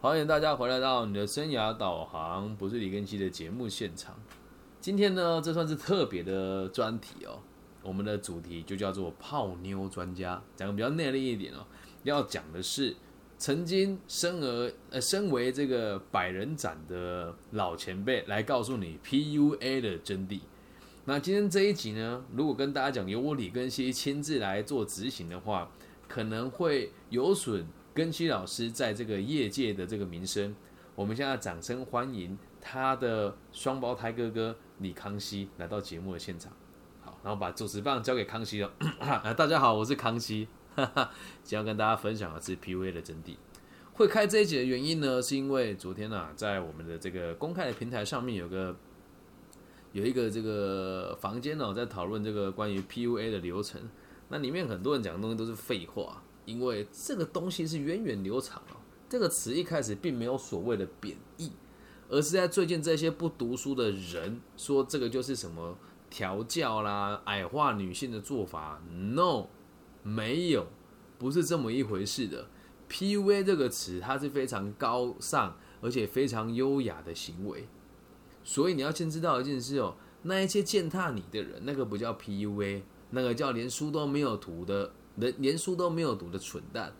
欢迎大家回来到你的生涯导航，不是李根熙的节目现场。今天呢，这算是特别的专题哦。我们的主题就叫做泡妞专家，讲的比较内力一点哦。要讲的是，曾经身而呃身为这个百人斩的老前辈来告诉你 PUA 的真谛。那今天这一集呢，如果跟大家讲由我李根熙亲自来做执行的话，可能会有损。根基老师在这个业界的这个名声，我们现在掌声欢迎他的双胞胎哥哥李康熙来到节目的现场。好，然后把主持棒交给康熙了。大家好，我是康熙，今天要跟大家分享的是 PUA 的真谛。会开这一集的原因呢，是因为昨天呢，在我们的这个公开的平台上面有个有一个这个房间呢，在讨论这个关于 PUA 的流程。那里面很多人讲的东西都是废话。因为这个东西是源远流长哦，这个词一开始并没有所谓的贬义，而是在最近这些不读书的人说这个就是什么调教啦、矮化女性的做法。No，没有，不是这么一回事的。PUA 这个词它是非常高尚而且非常优雅的行为，所以你要先知道一件事哦，那一些践踏你的人，那个不叫 PUA，那个叫连书都没有读的。连书都没有读的蠢蛋，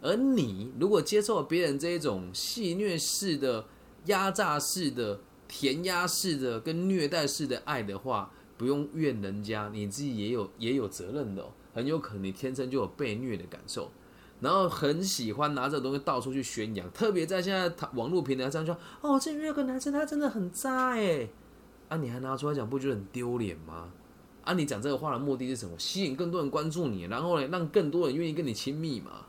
而你如果接受别人这一种戏虐式的、压榨式的、填鸭式的、跟虐待式的爱的话，不用怨人家，你自己也有也有责任的哦。很有可能你天生就有被虐的感受，然后很喜欢拿这东西到处去宣扬，特别在现在网络平台上说：“哦，这有个男生，他真的很渣哎！”啊，你还拿出来讲，不觉得很丢脸吗？啊，你讲这个话的目的是什么？吸引更多人关注你，然后呢，让更多人愿意跟你亲密嘛，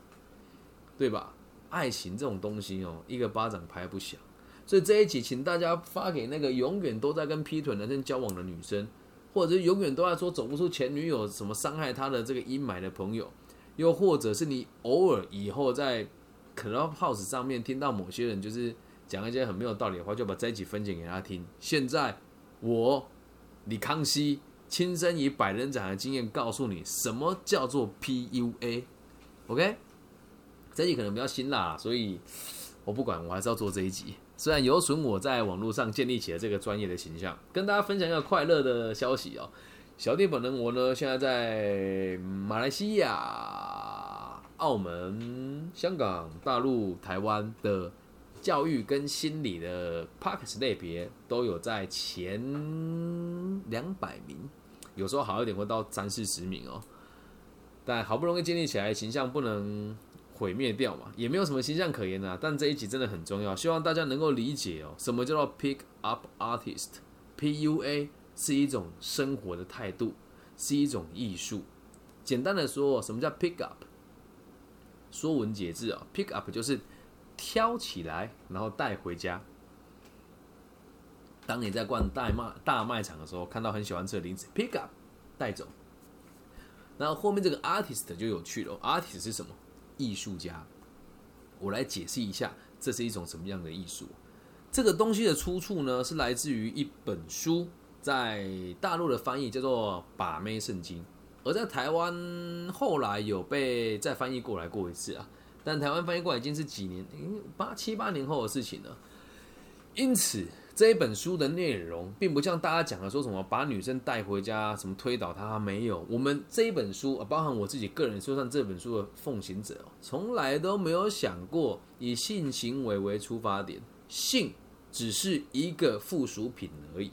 对吧？爱情这种东西哦，一个巴掌拍不响。所以这一集，请大家发给那个永远都在跟劈腿男生交往的女生，或者永远都在说走不出前女友什么伤害他的这个阴霾的朋友，又或者是你偶尔以后在 Clubhouse 上面听到某些人就是讲一些很没有道理的话，就把这一集分享给他听。现在我李康熙。亲身以百人斩的经验告诉你什么叫做 PUA，OK？这一集可能比较辛辣，所以我不管，我还是要做这一集。虽然有损我在网络上建立起了这个专业的形象，跟大家分享一个快乐的消息哦。小弟本人我呢，现在在马来西亚、澳门、香港、大陆、台湾的教育跟心理的 Parks 类别都有在前两百名。有时候好一点会到三四十名哦，但好不容易建立起来形象不能毁灭掉嘛，也没有什么形象可言啊。但这一集真的很重要，希望大家能够理解哦，什么叫做 pick up artist？P-U-A 是一种生活的态度，是一种艺术。简单的说，什么叫 pick up？说文解字啊，pick up 就是挑起来，然后带回家。当你在逛大卖大卖场的时候，看到很喜欢吃的零食，pick up，带走。然后后面这个 artist 就有趣了，artist 是什么？艺术家。我来解释一下，这是一种什么样的艺术？这个东西的出处呢，是来自于一本书，在大陆的翻译叫做《把妹圣经》，而在台湾后来有被再翻译过来过一次啊，但台湾翻译过来已经是几年，八七八年后的事情了。因此。这一本书的内容，并不像大家讲的说什么把女生带回家，什么推倒她，没有。我们这一本书啊，包含我自己个人，就算这本书的奉行者，从来都没有想过以性行为为出发点，性只是一个附属品而已。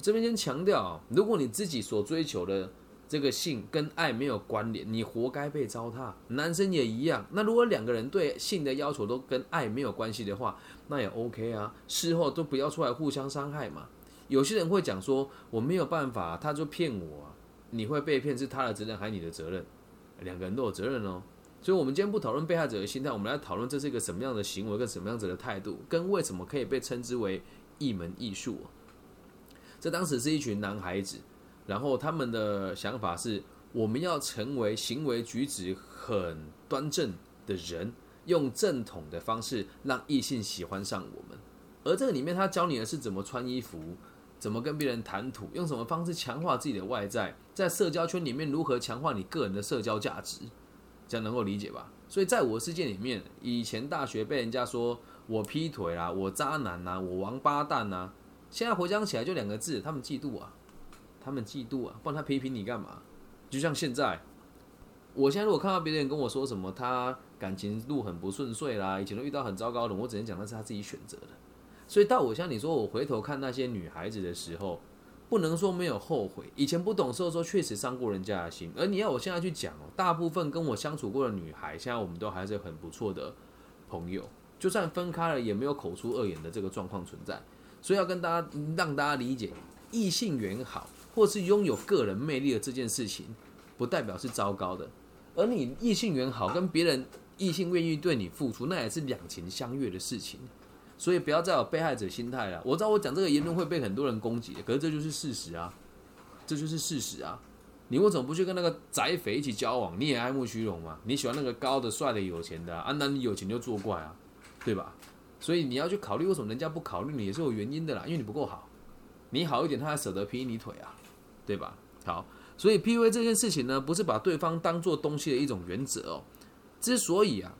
这边先强调，如果你自己所追求的。这个性跟爱没有关联，你活该被糟蹋。男生也一样。那如果两个人对性的要求都跟爱没有关系的话，那也 OK 啊。事后都不要出来互相伤害嘛。有些人会讲说我没有办法，他就骗我啊。你会被骗是他的责任还是你的责任？两个人都有责任哦。所以，我们今天不讨论被害者的心态，我们来讨论这是一个什么样的行为跟什么样子的态度，跟为什么可以被称之为一门艺术。这当时是一群男孩子。然后他们的想法是，我们要成为行为举止很端正的人，用正统的方式让异性喜欢上我们。而这个里面，他教你的是怎么穿衣服，怎么跟别人谈吐，用什么方式强化自己的外在，在社交圈里面如何强化你个人的社交价值，这样能够理解吧？所以在我世界里面，以前大学被人家说我劈腿啦，我渣男呐，我王八蛋呐，现在回想起来就两个字，他们嫉妒啊，他们嫉妒啊，不然他批评你干嘛？就像现在，我现在如果看到别人跟我说什么他感情路很不顺遂啦，以前都遇到很糟糕的，我只能讲那是他自己选择的。所以到我像你说，我回头看那些女孩子的时候，不能说没有后悔。以前不懂事的时候，确实伤过人家的心。而你要我现在去讲哦，大部分跟我相处过的女孩，现在我们都还是很不错的朋友。就算分开了，也没有口出恶言的这个状况存在。所以要跟大家让大家理解，异性缘好，或是拥有个人魅力的这件事情，不代表是糟糕的。而你异性缘好，跟别人异性愿意对你付出，那也是两情相悦的事情。所以不要再有被害者心态了。我知道我讲这个言论会被很多人攻击，可是这就是事实啊，这就是事实啊。你为什么不去跟那个宅匪一起交往？你也爱慕虚荣嘛？你喜欢那个高的、帅的、有钱的啊？那你有钱就作怪啊，对吧？所以你要去考虑为什么人家不考虑你，也是有原因的啦。因为你不够好，你好一点，他还舍得劈你腿啊，对吧？好，所以 P U A 这件事情呢，不是把对方当做东西的一种原则哦。之所以啊，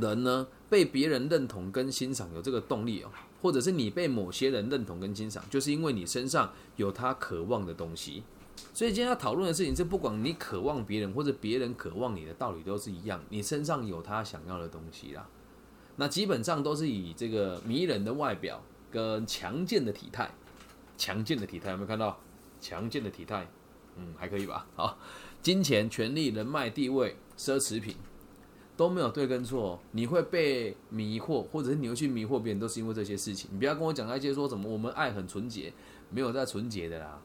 人呢。被别人认同跟欣赏有这个动力哦，或者是你被某些人认同跟欣赏，就是因为你身上有他渴望的东西。所以今天要讨论的事情是，不管你渴望别人或者别人渴望你的道理都是一样，你身上有他想要的东西啦。那基本上都是以这个迷人的外表跟强健的体态，强健的体态有没有看到？强健的体态，嗯，还可以吧？好，金钱、权力、人脉、地位、奢侈品。都没有对跟错，你会被迷惑，或者是你会去迷惑别人，都是因为这些事情。你不要跟我讲那些说什么我们爱很纯洁，没有在纯洁的啦，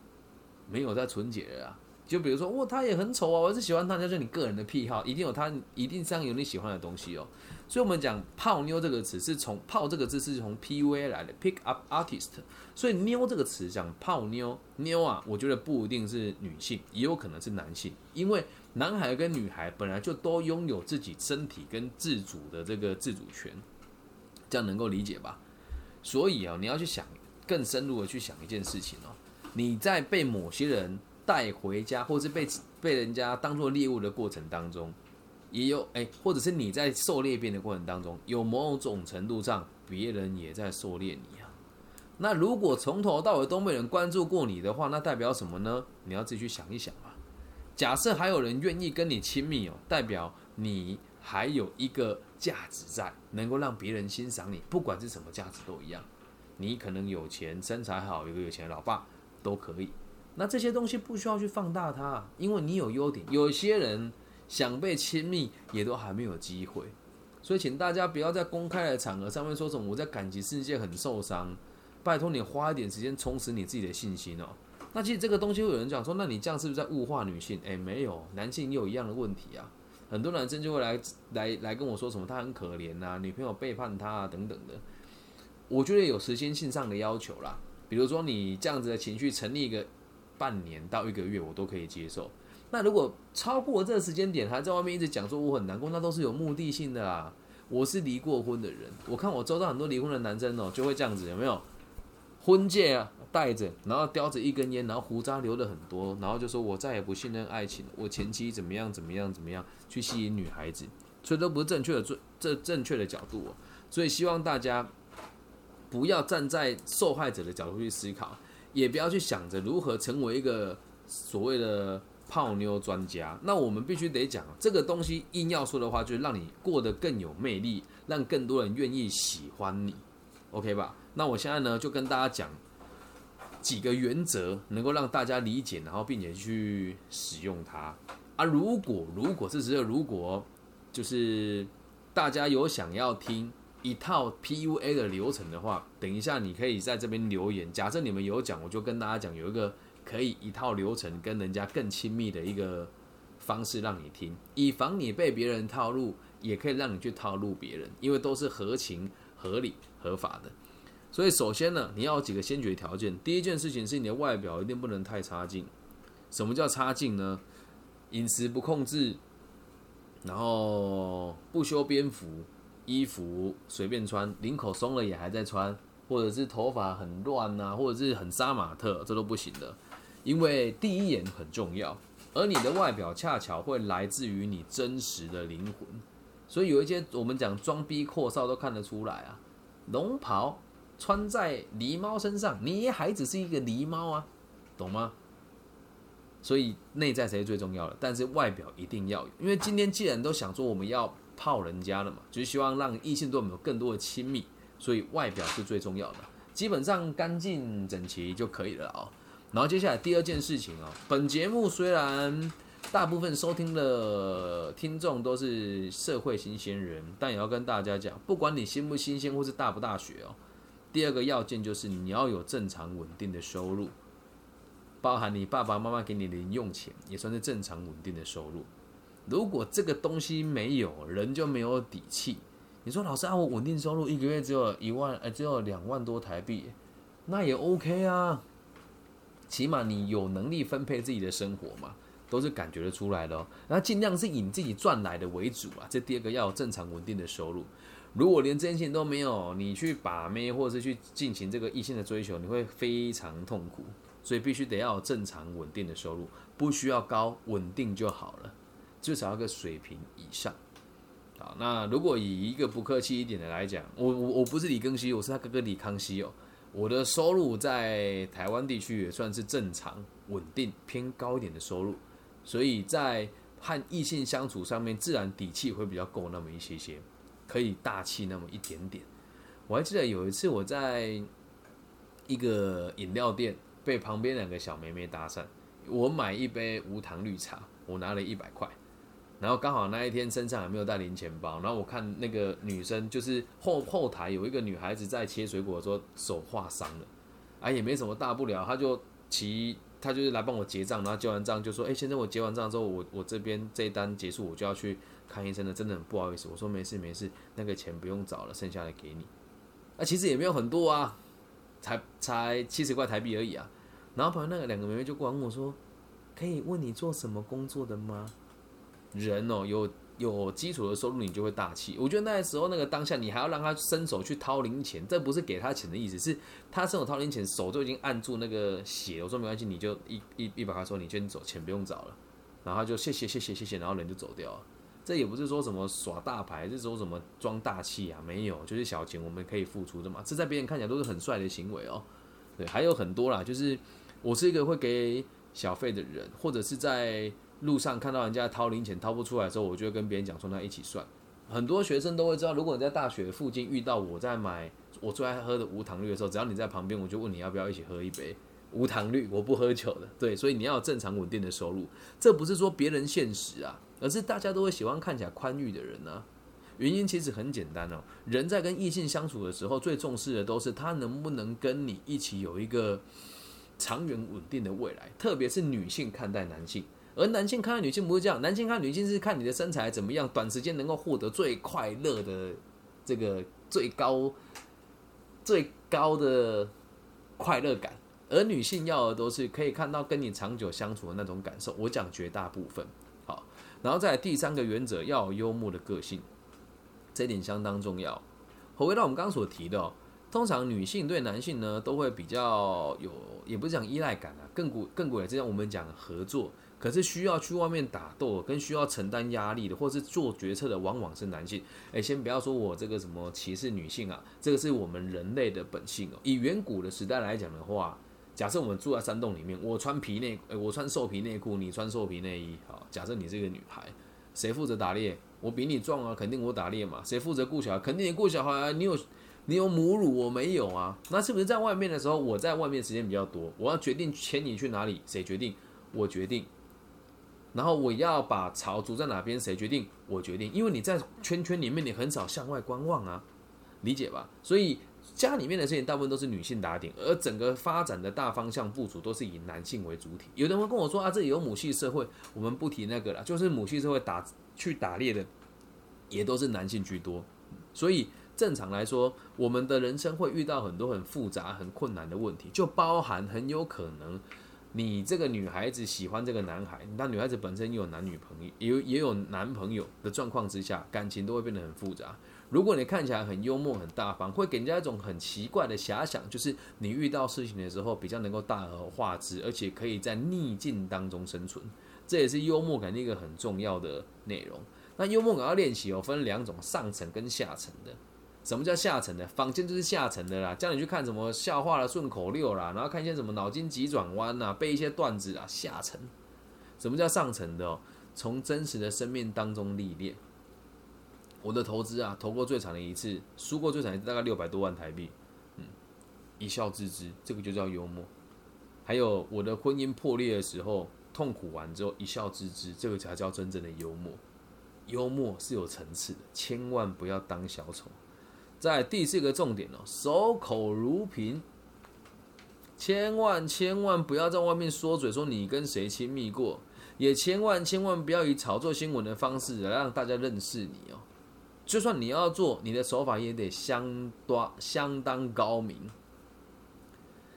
没有在纯洁的啦。就比如说，哇，他也很丑啊，我是喜欢他，就是你个人的癖好，一定有他，一定上有你喜欢的东西哦。所以，我们讲“泡妞”这个词是从“泡”这个字是从 P U A 来的，Pick Up Artist。所以，“妞”这个词讲泡妞，妞啊，我觉得不一定是女性，也有可能是男性，因为。男孩跟女孩本来就都拥有自己身体跟自主的这个自主权，这样能够理解吧？所以啊，你要去想更深入的去想一件事情哦，你在被某些人带回家，或是被被人家当做猎物的过程当中，也有哎，或者是你在狩猎变的过程当中，有某种程度上别人也在狩猎你啊。那如果从头到尾都没人关注过你的话，那代表什么呢？你要自己去想一想啊。假设还有人愿意跟你亲密哦，代表你还有一个价值在，能够让别人欣赏你，不管是什么价值都一样。你可能有钱、身材好，有个有钱的老爸都可以。那这些东西不需要去放大它，因为你有优点。有些人想被亲密，也都还没有机会。所以，请大家不要在公开的场合上面说什么我在感情世界很受伤。拜托你花一点时间充实你自己的信心哦。那其实这个东西会有人讲说，那你这样是不是在物化女性？诶，没有，男性也有一样的问题啊。很多男生就会来来来跟我说什么，他很可怜呐，女朋友背叛他啊等等的。我觉得有时间性上的要求啦，比如说你这样子的情绪成立一个半年到一个月，我都可以接受。那如果超过这个时间点，还在外面一直讲说我很难过，那都是有目的性的啦。我是离过婚的人，我看我周遭很多离婚的男生哦，就会这样子，有没有？婚戒啊。带着，然后叼着一根烟，然后胡渣留了很多，然后就说：“我再也不信任爱情，我前妻怎么样怎么样怎么样，去吸引女孩子，所以都不是正确的，最这正确的角度哦。所以希望大家不要站在受害者的角度去思考，也不要去想着如何成为一个所谓的泡妞专家。那我们必须得讲这个东西，硬要说的话，就是让你过得更有魅力，让更多人愿意喜欢你，OK 吧？那我现在呢，就跟大家讲。几个原则能够让大家理解，然后并且去使用它啊。如果如果这只有如果，就是大家有想要听一套 PUA 的流程的话，等一下你可以在这边留言。假设你们有讲，我就跟大家讲有一个可以一套流程跟人家更亲密的一个方式让你听，以防你被别人套路，也可以让你去套路别人，因为都是合情、合理、合法的。所以，首先呢，你要有几个先决条件。第一件事情是你的外表一定不能太差劲。什么叫差劲呢？饮食不控制，然后不修边幅，衣服随便穿，领口松了也还在穿，或者是头发很乱呐，或者是很杀马特，这都不行的。因为第一眼很重要，而你的外表恰巧会来自于你真实的灵魂。所以有一些我们讲装逼阔少都看得出来啊，龙袍穿在狸猫身上，你还只是一个狸猫啊，懂吗？所以内在才是最重要的，但是外表一定要有，因为今天既然都想说我们要泡人家了嘛，就希望让异性对我们有更多的亲密，所以外表是最重要的，基本上干净整齐就可以了啊。然后接下来第二件事情啊，本节目虽然大部分收听的听众都是社会新鲜人，但也要跟大家讲，不管你新不新鲜或是大不大学哦，第二个要件就是你要有正常稳定的收入。包含你爸爸妈妈给你零用钱，也算是正常稳定的收入。如果这个东西没有，人就没有底气。你说老师啊，我稳定收入一个月只有一万，呃，只有两万多台币，那也 OK 啊。起码你有能力分配自己的生活嘛，都是感觉得出来的哦。那尽量是以自己赚来的为主啊。这第二个要有正常稳定的收入。如果连这件事情都没有，你去把妹或者是去进行这个异性的追求，你会非常痛苦。所以必须得要有正常稳定的收入，不需要高，稳定就好了，至少要个水平以上。好，那如果以一个不客气一点的来讲，我我我不是李庚希，我是他哥哥李康熙哦。我的收入在台湾地区也算是正常、稳定、偏高一点的收入，所以在和异性相处上面，自然底气会比较够那么一些些，可以大气那么一点点。我还记得有一次我在一个饮料店。被旁边两个小妹妹搭讪，我买一杯无糖绿茶，我拿了一百块，然后刚好那一天身上还没有带零钱包，然后我看那个女生就是后后台有一个女孩子在切水果的时候手划伤了，啊也没什么大不了，她就骑她就是来帮我结账，然后结完账就说，哎先生我结完账之后我我这边这一单结束我就要去看医生了，真的很不好意思，我说没事没事，那个钱不用找了，剩下的给你，啊其实也没有很多啊，才才七十块台币而已啊。然后旁边那个两个妹妹就过来问我说：“可以问你做什么工作的吗？”人哦，有有基础的收入，你就会大气。我觉得那时候那个当下，你还要让他伸手去掏零钱，这不是给他钱的意思，是他伸手掏零钱，手就已经按住那个血。我说没关系，你就一一一百块说你先走，钱不用找了。然后就谢谢谢谢谢谢，然后人就走掉了。这也不是说什么耍大牌，这是说什么装大气啊？没有，就是小钱我们可以付出的嘛。这在别人看起来都是很帅的行为哦。对，还有很多啦，就是。我是一个会给小费的人，或者是在路上看到人家掏零钱掏不出来的时候，我就会跟别人讲说，那一起算。很多学生都会知道，如果你在大学附近遇到我在买我最爱喝的无糖绿的时候，只要你在旁边，我就问你要不要一起喝一杯无糖绿。我不喝酒的，对，所以你要有正常稳定的收入。这不是说别人现实啊，而是大家都会喜欢看起来宽裕的人呢。原因其实很简单哦，人在跟异性相处的时候，最重视的都是他能不能跟你一起有一个。长远稳定的未来，特别是女性看待男性，而男性看待女性不是这样，男性看女性是看你的身材怎么样，短时间能够获得最快乐的这个最高最高的快乐感，而女性要的都是可以看到跟你长久相处的那种感受。我讲绝大部分好，然后再第三个原则要有幽默的个性，这点相当重要。回到我们刚刚所提的。通常女性对男性呢都会比较有，也不是讲依赖感啊，更古更古也这样。我们讲合作，可是需要去外面打斗，跟需要承担压力的，或是做决策的，往往是男性。哎，先不要说我这个什么歧视女性啊，这个是我们人类的本性哦。以远古的时代来讲的话，假设我们住在山洞里面，我穿皮内，我穿兽皮内裤，你穿兽皮内衣，好，假设你是一个女孩，谁负责打猎？我比你壮啊，肯定我打猎嘛。谁负责顾小孩？肯定你顾小孩啊。你有。你有母乳，我没有啊。那是不是在外面的时候，我在外面时间比较多？我要决定牵你去哪里，谁决定？我决定。然后我要把巢筑在哪边，谁决定？我决定。因为你在圈圈里面，你很少向外观望啊，理解吧？所以家里面的事情大部分都是女性打点，而整个发展的大方向部署都是以男性为主体。有的人会跟我说啊，这里有母系社会，我们不提那个了，就是母系社会打去打猎的，也都是男性居多，所以。正常来说，我们的人生会遇到很多很复杂、很困难的问题，就包含很有可能，你这个女孩子喜欢这个男孩，那女孩子本身有男女朋友，也也有男朋友的状况之下，感情都会变得很复杂。如果你看起来很幽默、很大方，会给人家一种很奇怪的遐想，就是你遇到事情的时候比较能够大而化之，而且可以在逆境当中生存，这也是幽默感的一个很重要的内容。那幽默感要练习哦，分两种，上层跟下层的。什么叫下沉的？坊间就是下沉的啦，叫你去看什么笑话的顺口溜啦，然后看一些什么脑筋急转弯呐，背一些段子啊，下沉。什么叫上层的哦？从真实的生命当中历练。我的投资啊，投过最长的一次，输过最长一次大概六百多万台币，嗯，一笑置之，这个就叫幽默。还有我的婚姻破裂的时候，痛苦完之后一笑置之，这个才叫真正的幽默。幽默是有层次的，千万不要当小丑。在第四个重点哦，守口如瓶，千万千万不要在外面说嘴说你跟谁亲密过，也千万千万不要以炒作新闻的方式来让大家认识你哦。就算你要做，你的手法也得相当相当高明。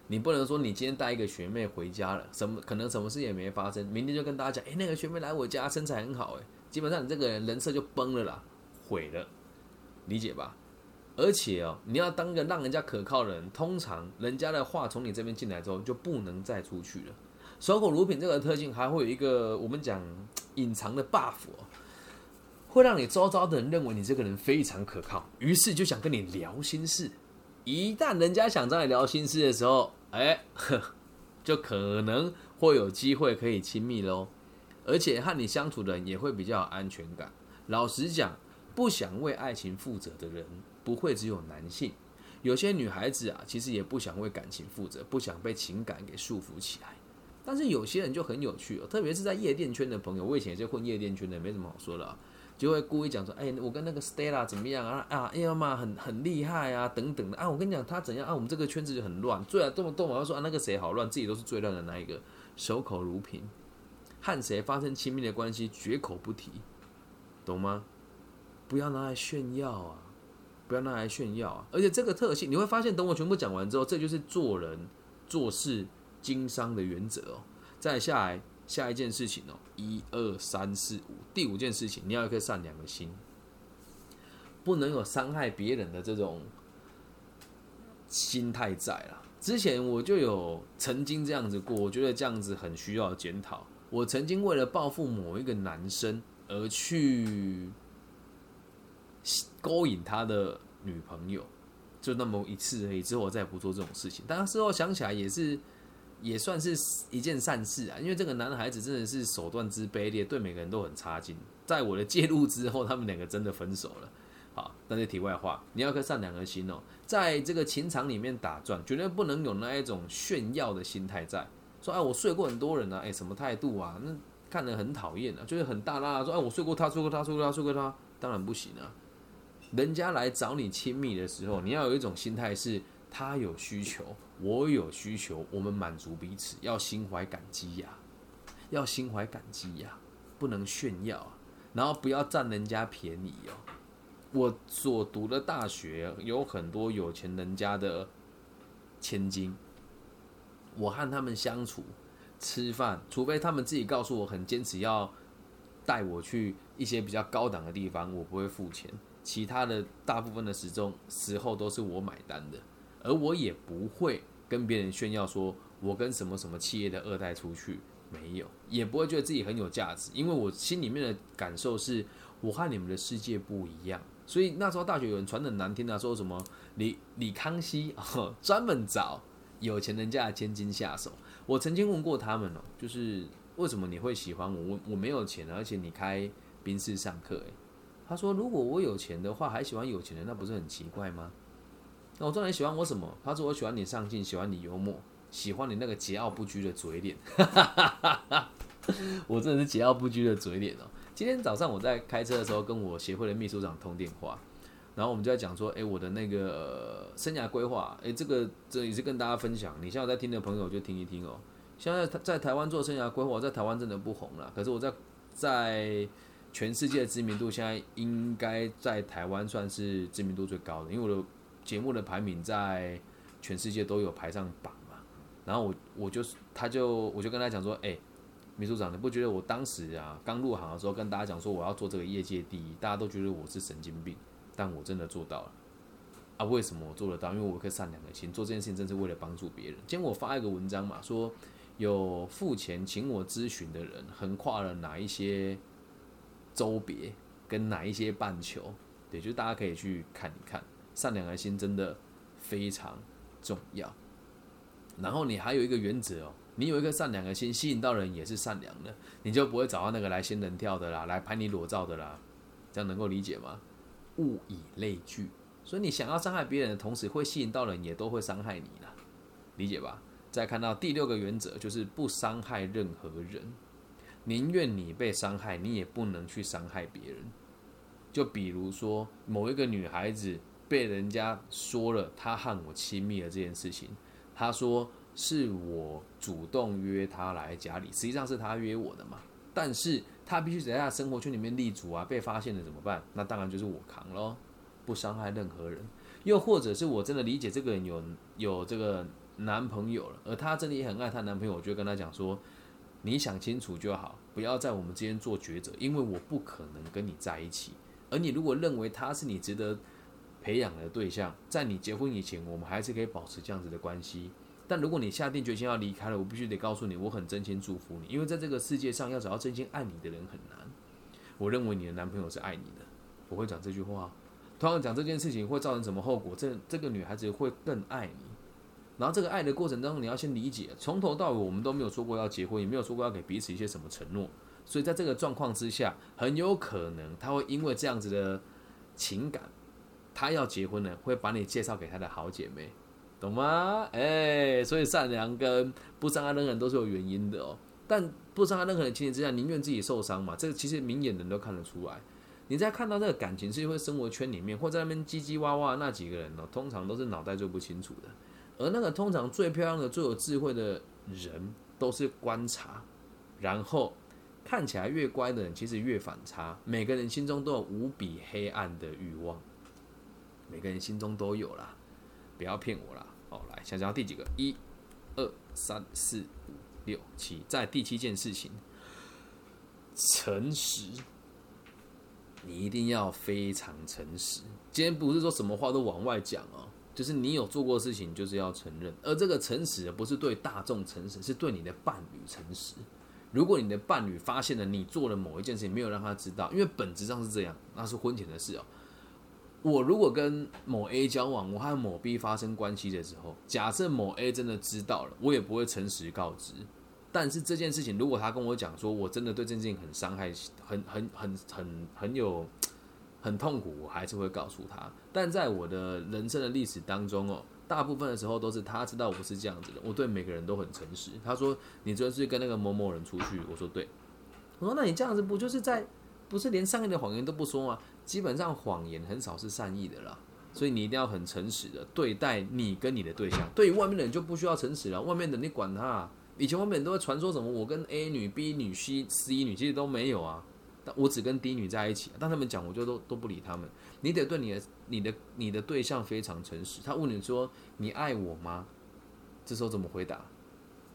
你不能说你今天带一个学妹回家了，什么可能什么事也没发生，明天就跟大家讲，哎，那个学妹来我家，身材很好，哎，基本上你这个人人设就崩了啦，毁了，理解吧？而且哦，你要当个让人家可靠的人，通常人家的话从你这边进来之后就不能再出去了。守口如瓶这个特性还会有一个我们讲隐藏的 buff 哦，会让你周遭的人认为你这个人非常可靠，于是就想跟你聊心事。一旦人家想找你聊心事的时候，哎，就可能会有机会可以亲密喽。而且和你相处的人也会比较有安全感。老实讲，不想为爱情负责的人。不会只有男性，有些女孩子啊，其实也不想为感情负责，不想被情感给束缚起来。但是有些人就很有趣哦，特别是在夜店圈的朋友，我以前也是混夜店圈的，没什么好说的，啊就会故意讲说，哎，我跟那个 Stella 怎么样啊？啊，哎呀妈，很很厉害啊，等等的啊。我跟你讲，他怎样啊？我们这个圈子就很乱，最啊动不动我要说啊，那个谁好乱，自己都是最乱的那一个，守口如瓶，和谁发生亲密的关系绝口不提，懂吗？不要拿来炫耀啊！不要拿来炫耀啊！而且这个特性，你会发现，等我全部讲完之后，这就是做人做事经商的原则哦。再下来下一件事情哦，一二三四五，第五件事情，你要一颗善良的心，不能有伤害别人的这种心态在啦。之前我就有曾经这样子过，我觉得这样子很需要检讨。我曾经为了报复某一个男生而去。勾引他的女朋友，就那么一次而已。之后我再也不做这种事情。但事后想起来，也是也算是一件善事啊。因为这个男孩子真的是手段之卑劣，对每个人都很差劲。在我的介入之后，他们两个真的分手了。好，但是题外话，你要颗善良的心哦，在这个情场里面打转，绝对不能有那一种炫耀的心态在。说哎，我睡过很多人啊，哎，什么态度啊？那看着很讨厌啊，就是很大拉说哎，我睡过他，睡过他，睡过他，睡过他，当然不行啊。人家来找你亲密的时候，你要有一种心态是：他有需求，我有需求，我们满足彼此，要心怀感激呀，要心怀感激呀，不能炫耀，然后不要占人家便宜哦。我所读的大学有很多有钱人家的千金，我和他们相处、吃饭，除非他们自己告诉我很坚持要带我去一些比较高档的地方，我不会付钱。其他的大部分的时钟时候都是我买单的，而我也不会跟别人炫耀说我跟什么什么企业的二代出去，没有，也不会觉得自己很有价值，因为我心里面的感受是我和你们的世界不一样。所以那时候大学有人传的难听啊，说什么李李康熙哦专门找有钱人家的千金下手。我曾经问过他们哦，就是为什么你会喜欢我？我我没有钱，而且你开宾士上课，诶。他说：“如果我有钱的话，还喜欢有钱人，那不是很奇怪吗？那我重点喜欢我什么？他说我喜欢你上进，喜欢你幽默，喜欢你那个桀骜不拘的嘴脸。我真的是桀骜不拘的嘴脸哦。今天早上我在开车的时候，跟我协会的秘书长通电话，然后我们就在讲说，哎，我的那个生涯规划，哎，这个这也是跟大家分享。你现在在听的朋友就听一听哦。现在在台湾做生涯规划，在台湾真的不红了，可是我在在。”全世界的知名度现在应该在台湾算是知名度最高的，因为我的节目的排名在全世界都有排上榜嘛。然后我我就是他就我就跟他讲说，哎，秘书长，你不觉得我当时啊刚入行的时候跟大家讲说我要做这个业界第一，大家都觉得我是神经病，但我真的做到了啊？为什么我做得到？因为我有颗善良的心，做这件事情真是为了帮助别人。今天我发一个文章嘛，说有付钱请我咨询的人横跨了哪一些。周别跟哪一些半球，对，就是大家可以去看一看，善良的心真的非常重要。然后你还有一个原则哦，你有一个善良的心，吸引到人也是善良的，你就不会找到那个来仙人跳的啦，来拍你裸照的啦，这样能够理解吗？物以类聚，所以你想要伤害别人的同时，会吸引到人也都会伤害你啦，理解吧？再看到第六个原则，就是不伤害任何人，宁愿你被伤害，你也不能去伤害别人。就比如说某一个女孩子被人家说了她和我亲密的这件事情。她说是我主动约她来家里，实际上是她约我的嘛。但是她必须在她生活圈里面立足啊，被发现了怎么办？那当然就是我扛咯，不伤害任何人。又或者是我真的理解这个人有有这个男朋友了，而她真的也很爱她男朋友，我就跟她讲说，你想清楚就好，不要在我们之间做抉择，因为我不可能跟你在一起。而你如果认为他是你值得。培养的对象，在你结婚以前，我们还是可以保持这样子的关系。但如果你下定决心要离开了，我必须得告诉你，我很真心祝福你，因为在这个世界上要找到真心爱你的人很难。我认为你的男朋友是爱你的，我会讲这句话。同样讲这件事情会造成什么后果？这这个女孩子会更爱你。然后这个爱的过程当中，你要先理解，从头到尾我们都没有说过要结婚，也没有说过要给彼此一些什么承诺。所以在这个状况之下，很有可能他会因为这样子的情感。他要结婚了，会把你介绍给他的好姐妹，懂吗？哎，所以善良跟不伤害任何人都是有原因的哦。但不伤害任何人情形之下，宁愿自己受伤嘛。这个其实明眼人都看得出来。你在看到这个感情是会生活圈里面，或在那边叽叽哇哇那几个人呢，通常都是脑袋最不清楚的。而那个通常最漂亮的、最有智慧的人，都是观察，然后看起来越乖的人，其实越反差。每个人心中都有无比黑暗的欲望。每个人心中都有啦，不要骗我啦！哦，来想想第几个？一、二、三、四、五、六、七，在第七件事情，诚实。你一定要非常诚实。今天不是说什么话都往外讲哦，就是你有做过事情，就是要承认。而这个诚实不是对大众诚实，是对你的伴侣诚实。如果你的伴侣发现了你做了某一件事情，没有让他知道，因为本质上是这样，那是婚前的事哦。我如果跟某 A 交往，我和某 B 发生关系的时候，假设某 A 真的知道了，我也不会诚实告知。但是这件事情，如果他跟我讲说，我真的对这件事情很伤害，很很很很很有很痛苦，我还是会告诉他。但在我的人生的历史当中哦，大部分的时候都是他知道我是这样子的，我对每个人都很诚实。他说你昨天是跟那个某某人出去，我说对。我说那你这样子不就是在不是连善意的谎言都不说吗？基本上谎言很少是善意的啦，所以你一定要很诚实的对待你跟你的对象。对于外面的人就不需要诚实了，外面的你管他。以前外面人都会传说什么我跟 A 女、B 女、C、C 女，其实都没有啊。但我只跟低女在一起，但他们讲我就都都不理他们。你得对你的、你的、你的对象非常诚实。他问你说你爱我吗？这时候怎么回答？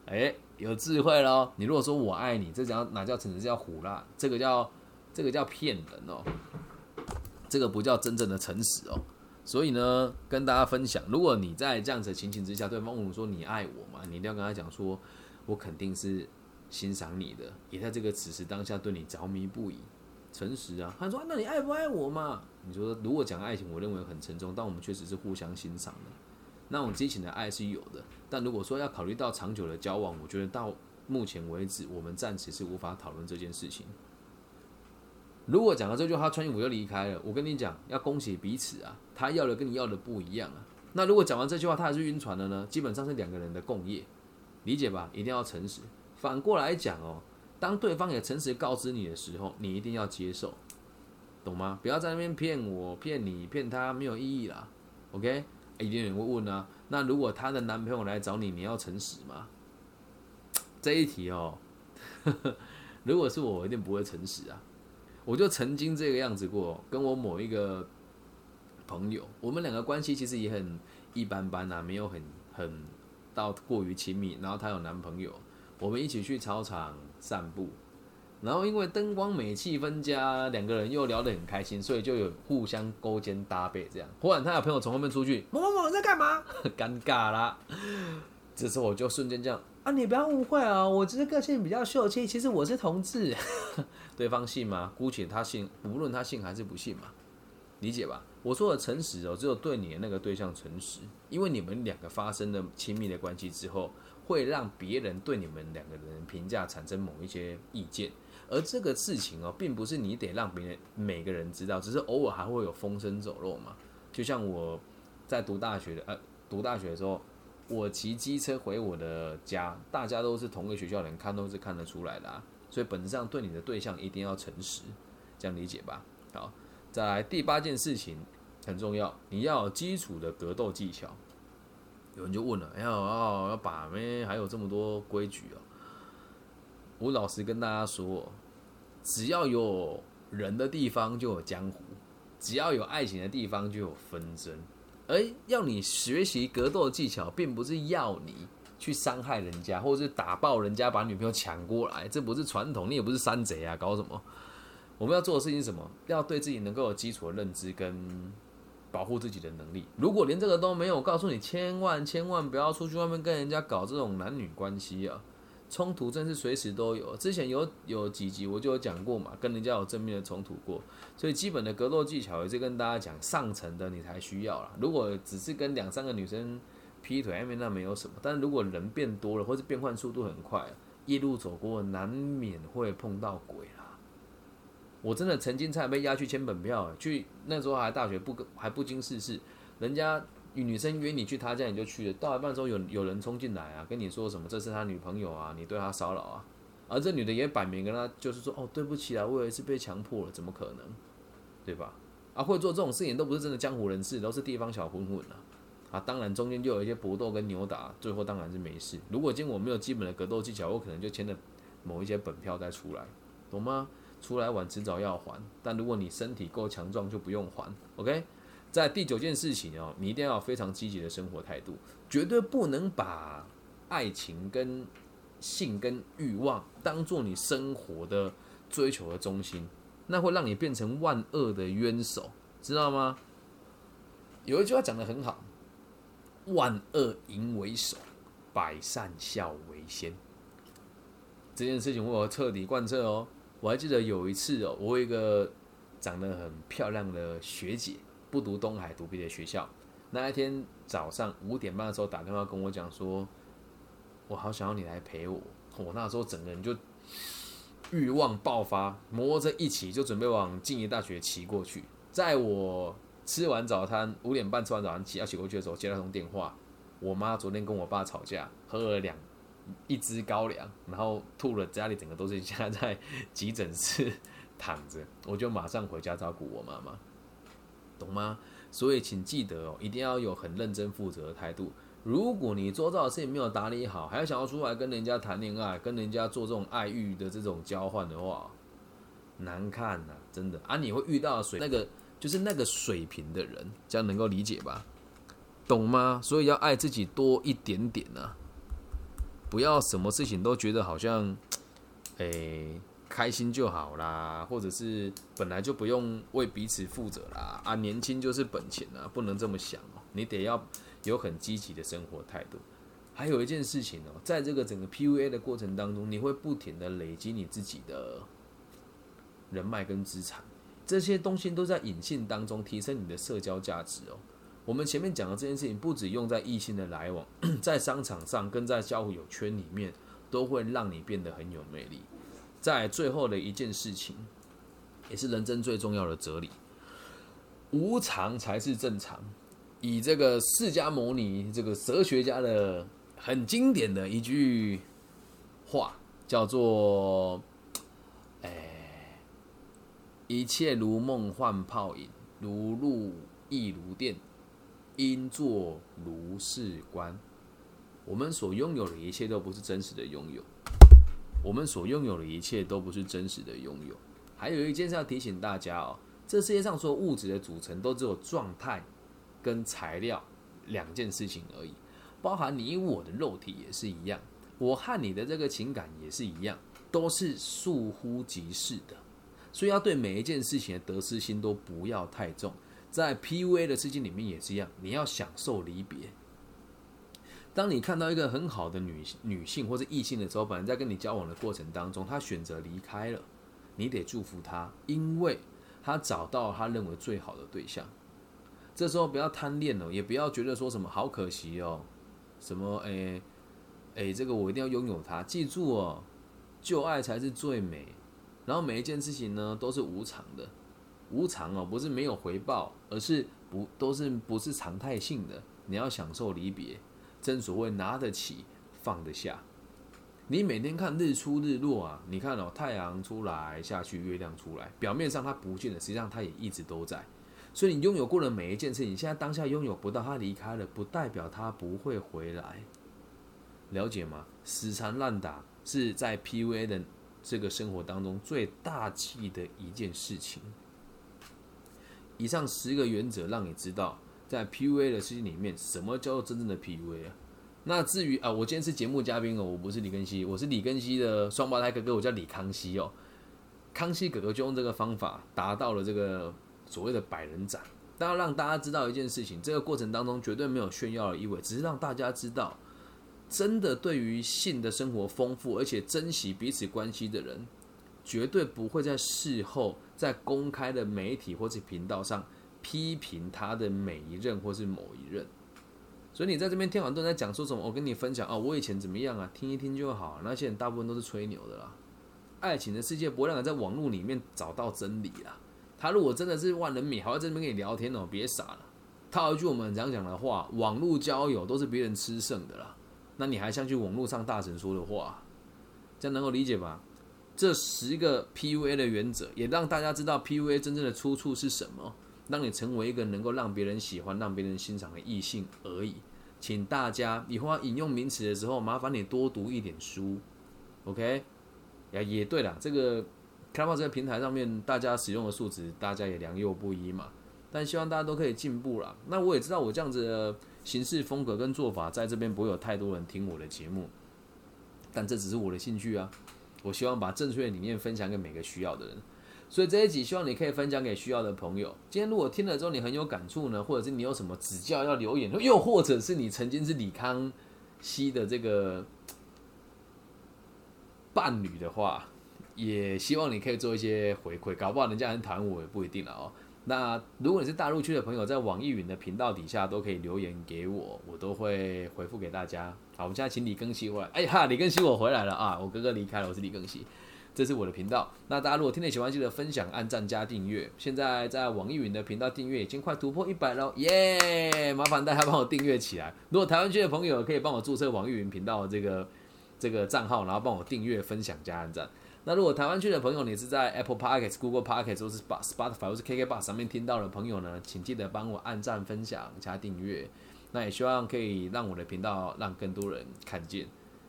哎，有智慧喽。你如果说我爱你，这叫哪叫诚实？叫胡辣，这个叫这个叫骗人哦。这个不叫真正的诚实哦，所以呢，跟大家分享，如果你在这样子的情形之下，对方问我说你爱我吗？你一定要跟他讲说，我肯定是欣赏你的，也在这个此时当下对你着迷不已，诚实啊。他说那你爱不爱我嘛？你说如果讲爱情，我认为很沉重，但我们确实是互相欣赏的，那种激情的爱是有的。但如果说要考虑到长久的交往，我觉得到目前为止，我们暂时是无法讨论这件事情。如果讲到这句话，穿衣服就离开了。我跟你讲，要恭喜彼此啊，他要的跟你要的不一样啊。那如果讲完这句话，他还是晕船的呢？基本上是两个人的共业，理解吧？一定要诚实。反过来讲哦，当对方也诚实告知你的时候，你一定要接受，懂吗？不要在那边骗我、骗你、骗他，没有意义啦。OK？一定有人会问啊，那如果她的男朋友来找你，你要诚实吗？这一题哦，如果是我，我一定不会诚实啊。我就曾经这个样子过，跟我某一个朋友，我们两个关系其实也很一般般呐，没有很很到过于亲密。然后她有男朋友，我们一起去操场散步，然后因为灯光美、气氛佳，两个人又聊得很开心，所以就有互相勾肩搭背这样。忽然他有朋友从后面出去，某某某在干嘛？尴尬啦！这时候我就瞬间这样啊，你不要误会啊，我只是个性比较秀气，其实我是同志。对方信吗？姑且他信，无论他信还是不信嘛，理解吧？我说的诚实哦，只有对你的那个对象诚实，因为你们两个发生了亲密的关系之后，会让别人对你们两个人评价产生某一些意见，而这个事情哦，并不是你得让别人每个人知道，只是偶尔还会有风声走漏嘛。就像我在读大学的呃，读大学的时候，我骑机车回我的家，大家都是同个学校人，看都是看得出来的啊。所以本质上对你的对象一定要诚实，这样理解吧。好，再来第八件事情很重要，你要有基础的格斗技巧。有人就问了，要要要把妹，还有这么多规矩哦。我老实跟大家说，只要有人的地方就有江湖，只要有爱情的地方就有纷争。而要你学习格斗技巧，并不是要你。去伤害人家，或者是打爆人家，把女朋友抢过来，这不是传统，你也不是山贼啊，搞什么？我们要做的事情是什么？要对自己能够有基础的认知跟保护自己的能力。如果连这个都没有，告诉你，千万千万不要出去外面跟人家搞这种男女关系啊！冲突真是随时都有。之前有有几集我就有讲过嘛，跟人家有正面的冲突过，所以基本的格斗技巧也是跟大家讲，上层的你才需要啦。如果只是跟两三个女生。劈腿暧昧那没有什么，但是如果人变多了，或者变换速度很快，一路走过难免会碰到鬼。我真的曾经差点被押去签本票，去那时候还大学不还不经世事，人家女生约你去他家你就去了，到一半时候有有人冲进来啊，跟你说什么这是他女朋友啊，你对他骚扰啊，而这女的也摆明跟他就是说哦对不起啊，我也是被强迫了，怎么可能，对吧？啊会做这种事情都不是真的江湖人士，都是地方小混混啊。啊，当然中间就有一些搏斗跟扭打，最后当然是没事。如果今天我没有基本的格斗技巧，我可能就签了某一些本票再出来，懂吗？出来晚迟早要还，但如果你身体够强壮，就不用还。OK，在第九件事情哦，你一定要非常积极的生活态度，绝对不能把爱情跟性跟欲望当做你生活的追求的中心，那会让你变成万恶的冤首，知道吗？有一句话讲的很好。万恶淫为首，百善孝为先。这件事情我要彻底贯彻哦。我还记得有一次哦，我有一个长得很漂亮的学姐，不读东海，读别的学校。那一天早上五点半的时候打电话跟我讲说，我好想要你来陪我。我那时候整个人就欲望爆发，摩托车一起就准备往静宜大学骑过去。在我吃完早餐，五点半吃完早餐，骑要骑过去的时候，接到通电话。我妈昨天跟我爸吵架，喝了两一支高粱，然后吐了，家里整个都是现在在急诊室躺着。我就马上回家照顾我妈妈，懂吗？所以请记得哦，一定要有很认真负责的态度。如果你做这的事情没有打理好，还要想要出来跟人家谈恋爱，跟人家做这种爱欲的这种交换的话，难看呐，真的啊！你会遇到水那个。就是那个水平的人，这样能够理解吧？懂吗？所以要爱自己多一点点啊！不要什么事情都觉得好像，诶，开心就好啦，或者是本来就不用为彼此负责啦啊！年轻就是本钱啊，不能这么想哦。你得要有很积极的生活态度。还有一件事情哦，在这个整个 PUA 的过程当中，你会不停的累积你自己的人脉跟资产。这些东西都在隐性当中提升你的社交价值哦。我们前面讲的这件事情，不止用在异性的来往，在商场上跟在交友圈里面，都会让你变得很有魅力。在最后的一件事情，也是人生最重要的哲理：无常才是正常。以这个释迦牟尼这个哲学家的很经典的一句话，叫做。哎一切如梦幻泡影，如露亦如电，应作如是观。我们所拥有的一切都不是真实的拥有，我们所拥有的一切都不是真实的拥有。还有一件事要提醒大家哦，这世界上所有物质的组成都只有状态跟材料两件事情而已，包含你我的肉体也是一样，我和你的这个情感也是一样，都是倏忽即逝的。所以要对每一件事情的得失心都不要太重，在 PUA 的事情里面也是一样，你要享受离别。当你看到一个很好的女女性或者异性的时候，本来在跟你交往的过程当中，她选择离开了，你得祝福他，因为他找到他认为最好的对象。这时候不要贪恋哦，也不要觉得说什么好可惜哦，什么诶诶，这个我一定要拥有它。记住哦，旧爱才是最美。然后每一件事情呢都是无常的，无常哦，不是没有回报，而是不都是不是常态性的。你要享受离别，正所谓拿得起放得下。你每天看日出日落啊，你看哦，太阳出来下去，月亮出来，表面上它不见了，实际上它也一直都在。所以你拥有过的每一件事情，你现在当下拥有不到，它离开了，不代表它不会回来。了解吗？死缠烂打是在 PUA 的这个生活当中最大气的一件事情。以上十个原则让你知道，在 PUA 的事情里面，什么叫做真正的 PUA 啊？那至于啊，我今天是节目嘉宾哦，我不是李根熙，我是李根熙的双胞胎哥哥，我叫李康熙哦。康熙哥哥就用这个方法达到了这个。所谓的百人斩，但要让大家知道一件事情，这个过程当中绝对没有炫耀的意味，只是让大家知道，真的对于性的生活丰富而且珍惜彼此关系的人，绝对不会在事后在公开的媒体或者频道上批评他的每一任或是某一任。所以你在这边听完都在讲说什么？我跟你分享啊，我以前怎么样啊？听一听就好。那些人大部分都是吹牛的啦。爱情的世界不会让人在网络里面找到真理啦。他如果真的是万人迷，还要在那边跟你聊天哦，别傻了。套一句我们常讲的话，网络交友都是别人吃剩的啦。那你还相信网络上大神说的话？这样能够理解吧？这十个 PUA 的原则，也让大家知道 PUA 真正的出处是什么，让你成为一个能够让别人喜欢、让别人欣赏的异性而已。请大家以后引用名词的时候，麻烦你多读一点书。OK？呀，也对了，这个。开放这个平台上面，大家使用的素质，大家也良莠不一嘛。但希望大家都可以进步啦。那我也知道，我这样子的行事风格跟做法，在这边不会有太多人听我的节目。但这只是我的兴趣啊。我希望把正确的理念分享给每个需要的人。所以这一集希望你可以分享给需要的朋友。今天如果听了之后你很有感触呢，或者是你有什么指教要留言，又或者是你曾经是李康熙的这个伴侣的话。也希望你可以做一些回馈，搞不好人家很讨厌我也不一定了哦。那如果你是大陆区的朋友，在网易云的频道底下都可以留言给我，我都会回复给大家。好，我们现在请李更希回来。哎哈，李更希我回来了啊！我哥哥离开了，我是李更希，这是我的频道。那大家如果听得喜欢，记得分享、按赞、加订阅。现在在网易云的频道订阅已经快突破一百了，耶！麻烦大家帮我订阅起来。如果台湾区的朋友可以帮我注册网易云频道这个这个账号，然后帮我订阅、分享、加按赞。那如果台湾区的朋友，你是在 Apple Podcast、Google Podcast 或是 Spotify 或是 KK Box 上面听到的朋友呢，请记得帮我按赞、分享、加订阅。那也希望可以让我的频道让更多人看见。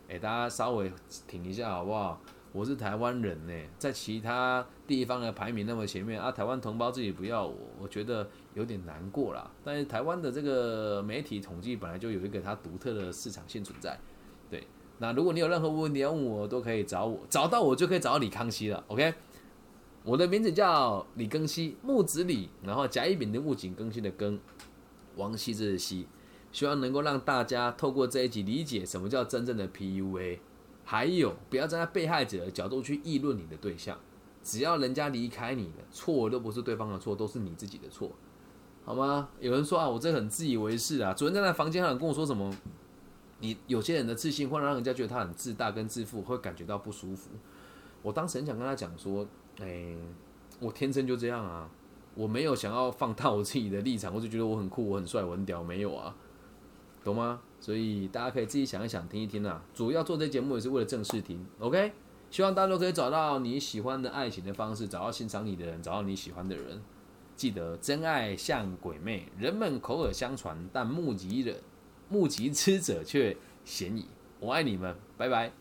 哎，大家稍微停一下好不好？我是台湾人呢，在其他地方的排名那么前面啊，台湾同胞自己不要我，我觉得有点难过啦。但是台湾的这个媒体统计本来就有一个它独特的市场性存在，对。那如果你有任何问题要问我，都可以找我，找到我就可以找到李康熙了。OK，我的名字叫李庚希，木子李，然后甲乙丙的木井更新的庚，王羲之的羲，希望能够让大家透过这一集理解什么叫真正的 PUA，还有不要站在被害者的角度去议论你的对象，只要人家离开你了错都不是对方的错，都是你自己的错，好吗？有人说啊，我这很自以为是啊，昨天在房间上跟我说什么？你有些人的自信会让人家觉得他很自大跟自负，会感觉到不舒服。我当时很想跟他讲说，哎，我天生就这样啊，我没有想要放大我自己的立场，我就觉得我很酷，我很帅，我很屌，没有啊，懂吗？所以大家可以自己想一想，听一听啊。主要做这节目也是为了正式听，OK？希望大家都可以找到你喜欢的爱情的方式，找到欣赏你的人，找到你喜欢的人。记得真爱像鬼魅，人们口耳相传，但目击者。目击之者却嫌疑，我爱你们，拜拜。